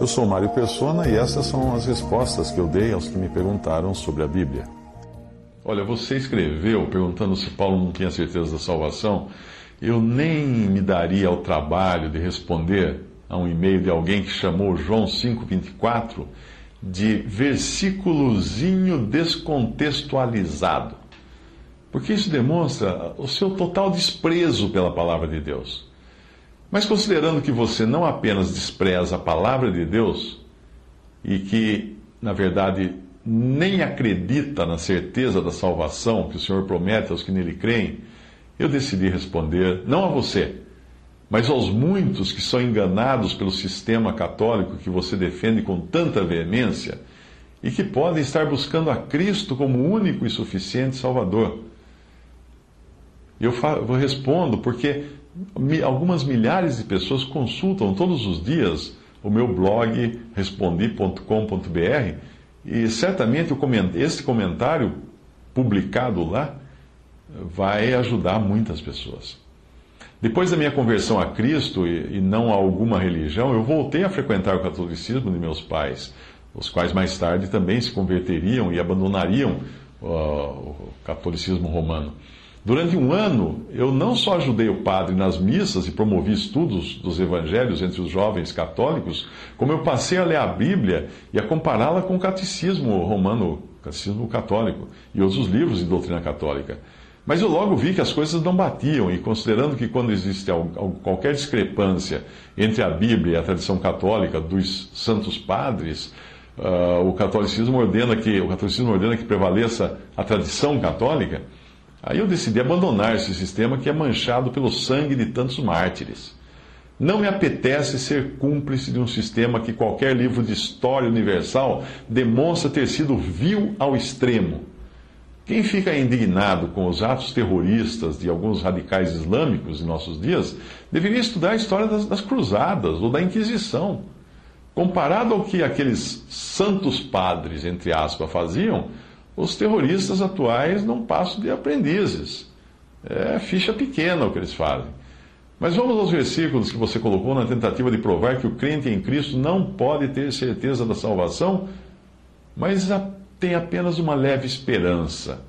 Eu sou Mário Persona e essas são as respostas que eu dei aos que me perguntaram sobre a Bíblia. Olha, você escreveu perguntando se Paulo não tinha certeza da salvação. Eu nem me daria ao trabalho de responder a um e-mail de alguém que chamou João 5,24 de versículozinho descontextualizado. Porque isso demonstra o seu total desprezo pela palavra de Deus. Mas considerando que você não apenas despreza a palavra de Deus, e que, na verdade, nem acredita na certeza da salvação que o Senhor promete aos que nele creem, eu decidi responder, não a você, mas aos muitos que são enganados pelo sistema católico que você defende com tanta veemência e que podem estar buscando a Cristo como único e suficiente Salvador. Eu, eu respondo porque algumas milhares de pessoas consultam todos os dias o meu blog respondi.com.br e certamente esse comentário publicado lá vai ajudar muitas pessoas. Depois da minha conversão a Cristo e não a alguma religião, eu voltei a frequentar o catolicismo de meus pais, os quais mais tarde também se converteriam e abandonariam o catolicismo romano. Durante um ano, eu não só ajudei o padre nas missas e promovi estudos dos evangelhos entre os jovens católicos, como eu passei a ler a Bíblia e a compará-la com o catecismo romano, catecismo católico e outros livros de doutrina católica. Mas eu logo vi que as coisas não batiam, e considerando que quando existe qualquer discrepância entre a Bíblia e a tradição católica dos santos padres, uh, o catolicismo ordena que o catolicismo ordena que prevaleça a tradição católica. Aí eu decidi abandonar esse sistema que é manchado pelo sangue de tantos mártires. Não me apetece ser cúmplice de um sistema que qualquer livro de história universal demonstra ter sido vil ao extremo. Quem fica indignado com os atos terroristas de alguns radicais islâmicos em nossos dias deveria estudar a história das, das cruzadas ou da Inquisição. Comparado ao que aqueles santos padres, entre aspas, faziam, os terroristas atuais não passam de aprendizes. É ficha pequena o que eles fazem. Mas vamos aos versículos que você colocou na tentativa de provar que o crente em Cristo não pode ter certeza da salvação, mas tem apenas uma leve esperança.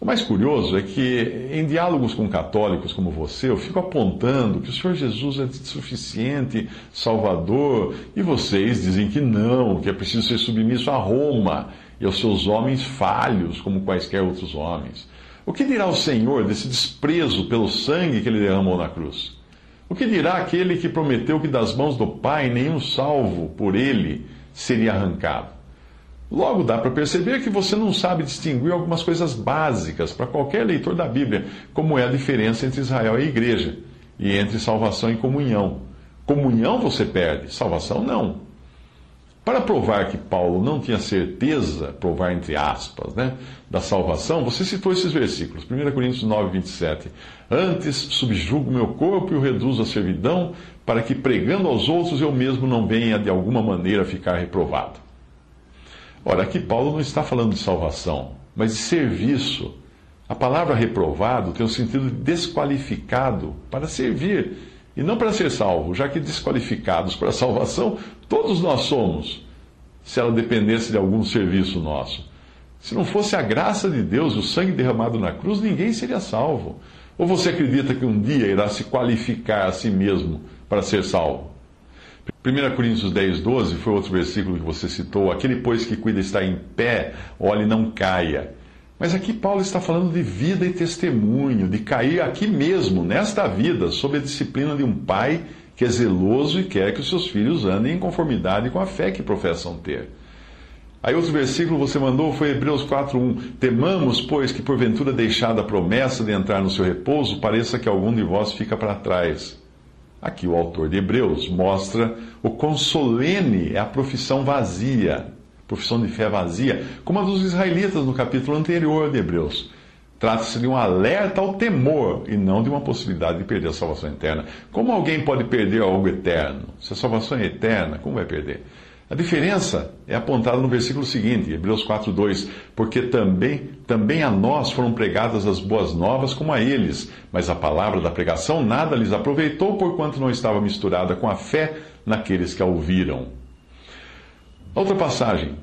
O mais curioso é que, em diálogos com católicos como você, eu fico apontando que o Senhor Jesus é suficiente, Salvador, e vocês dizem que não, que é preciso ser submisso a Roma e aos seus homens falhos, como quaisquer outros homens. O que dirá o Senhor desse desprezo pelo sangue que ele derramou na cruz? O que dirá aquele que prometeu que das mãos do Pai nenhum salvo por ele seria arrancado? Logo dá para perceber que você não sabe distinguir algumas coisas básicas para qualquer leitor da Bíblia, como é a diferença entre Israel e igreja, e entre salvação e comunhão. Comunhão você perde, salvação não. Para provar que Paulo não tinha certeza, provar entre aspas, né, da salvação, você citou esses versículos, 1 Coríntios 9, 27. Antes subjugo meu corpo e o reduzo à servidão, para que pregando aos outros eu mesmo não venha de alguma maneira ficar reprovado. Ora, aqui Paulo não está falando de salvação, mas de serviço. A palavra reprovado tem o sentido de desqualificado para servir e não para ser salvo, já que desqualificados para a salvação todos nós somos, se ela dependesse de algum serviço nosso. Se não fosse a graça de Deus, o sangue derramado na cruz, ninguém seria salvo. Ou você acredita que um dia irá se qualificar a si mesmo para ser salvo? 1 Coríntios 10, 12 foi outro versículo que você citou. Aquele, pois, que cuida estar em pé, olhe, não caia. Mas aqui Paulo está falando de vida e testemunho, de cair aqui mesmo, nesta vida, sob a disciplina de um pai que é zeloso e quer que os seus filhos andem em conformidade com a fé que professam ter. Aí outro versículo você mandou foi Hebreus 4:1. Temamos, pois, que porventura deixada a promessa de entrar no seu repouso, pareça que algum de vós fica para trás. Aqui o autor de Hebreus mostra o quão solene é a profissão vazia, profissão de fé vazia, como a dos israelitas no capítulo anterior de Hebreus. Trata-se de um alerta ao temor e não de uma possibilidade de perder a salvação eterna. Como alguém pode perder algo eterno? Se a salvação é eterna, como vai perder? A diferença é apontada no versículo seguinte, Hebreus 4:2, porque também também a nós foram pregadas as boas novas como a eles, mas a palavra da pregação nada lhes aproveitou porquanto não estava misturada com a fé naqueles que a ouviram. Outra passagem,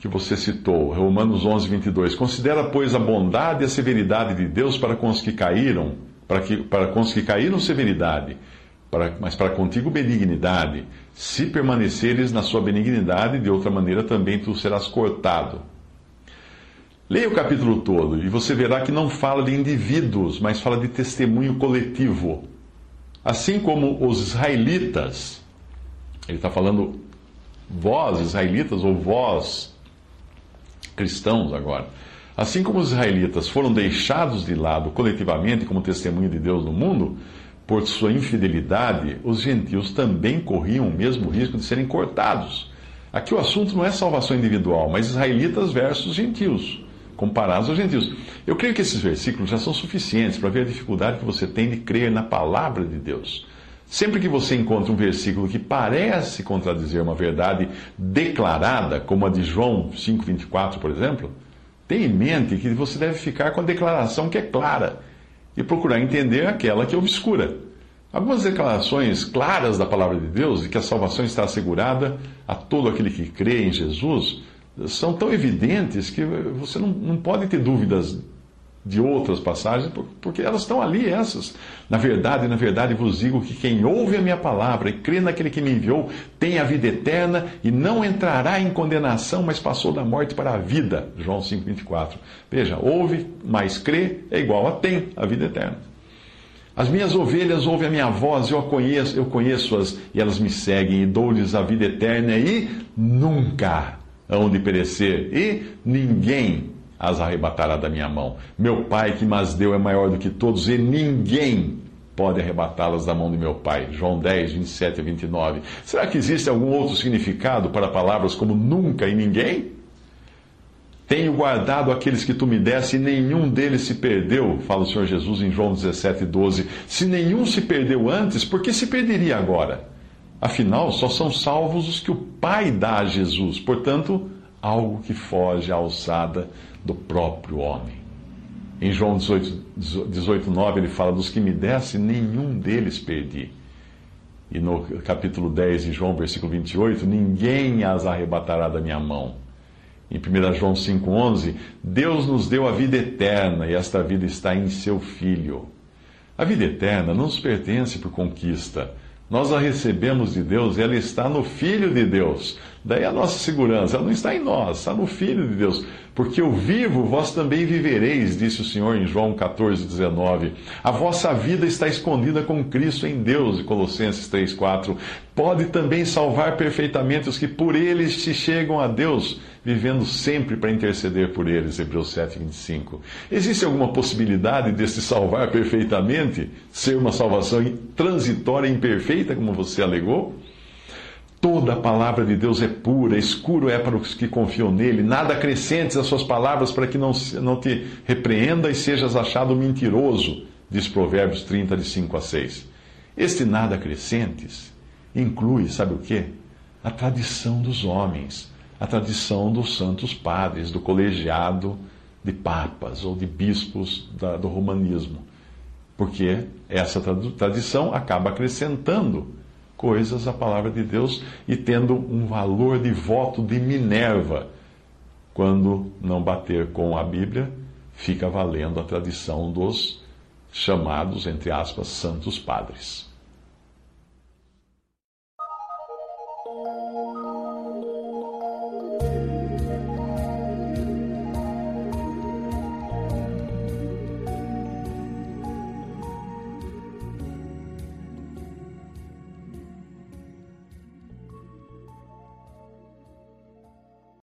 que você citou, Romanos 11, 22. Considera, pois, a bondade e a severidade de Deus para com os que caíram, para, que, para com os que caíram severidade, para, mas para contigo benignidade. Se permaneceres na sua benignidade, de outra maneira também tu serás cortado. Leia o capítulo todo e você verá que não fala de indivíduos, mas fala de testemunho coletivo. Assim como os israelitas, ele está falando vós, israelitas, ou vós, cristãos agora. Assim como os israelitas foram deixados de lado coletivamente como testemunho de Deus no mundo, por sua infidelidade, os gentios também corriam o mesmo risco de serem cortados. Aqui o assunto não é salvação individual, mas israelitas versus gentios, comparados aos gentios. Eu creio que esses versículos já são suficientes para ver a dificuldade que você tem de crer na palavra de Deus. Sempre que você encontra um versículo que parece contradizer uma verdade declarada, como a de João 5,24, por exemplo, tenha em mente que você deve ficar com a declaração que é clara e procurar entender aquela que é obscura. Algumas declarações claras da palavra de Deus de que a salvação está assegurada a todo aquele que crê em Jesus são tão evidentes que você não, não pode ter dúvidas de outras passagens, porque elas estão ali, essas. Na verdade, na verdade vos digo que quem ouve a minha palavra e crê naquele que me enviou tem a vida eterna e não entrará em condenação, mas passou da morte para a vida. João 5,24. Veja, ouve, mas crê é igual a tem a vida eterna. As minhas ovelhas ouvem a minha voz, eu conheço, eu conheço-as e elas me seguem e dou-lhes a vida eterna e nunca hão de perecer e ninguém as arrebatará da minha mão. Meu Pai que mas deu é maior do que todos e ninguém pode arrebatá-las da mão de meu Pai. João 10, 27 a 29. Será que existe algum outro significado para palavras como nunca e ninguém? Tenho guardado aqueles que tu me deste e nenhum deles se perdeu, fala o Senhor Jesus em João 17, 12. Se nenhum se perdeu antes, por que se perderia agora? Afinal, só são salvos os que o Pai dá a Jesus. Portanto, algo que foge à alçada do próprio homem. Em João 18, 18 9, ele fala: Dos que me desse, nenhum deles perdi. E no capítulo 10 de João, versículo 28, ninguém as arrebatará da minha mão. Em 1 João 5,11, Deus nos deu a vida eterna e esta vida está em seu Filho. A vida eterna não nos pertence por conquista, nós a recebemos de Deus e ela está no Filho de Deus. Daí a nossa segurança, ela não está em nós, está no Filho de Deus. Porque eu vivo, vós também vivereis, disse o Senhor em João 14, 19. A vossa vida está escondida com Cristo em Deus, Colossenses 3, 4. Pode também salvar perfeitamente os que por eles te chegam a Deus, vivendo sempre para interceder por eles, Hebreus 7, 25. Existe alguma possibilidade desse salvar perfeitamente ser uma salvação transitória e imperfeita, como você alegou? Toda a palavra de Deus é pura, escuro é para os que confiam nele. Nada acrescentes às suas palavras para que não, não te repreenda e sejas achado mentiroso, diz Provérbios 30, de 5 a 6. Este nada acrescentes inclui, sabe o que? A tradição dos homens, a tradição dos santos padres, do colegiado de papas ou de bispos da, do romanismo. Porque essa tradição acaba acrescentando coisas a palavra de Deus e tendo um valor de voto de Minerva. Quando não bater com a Bíblia, fica valendo a tradição dos chamados, entre aspas, santos padres.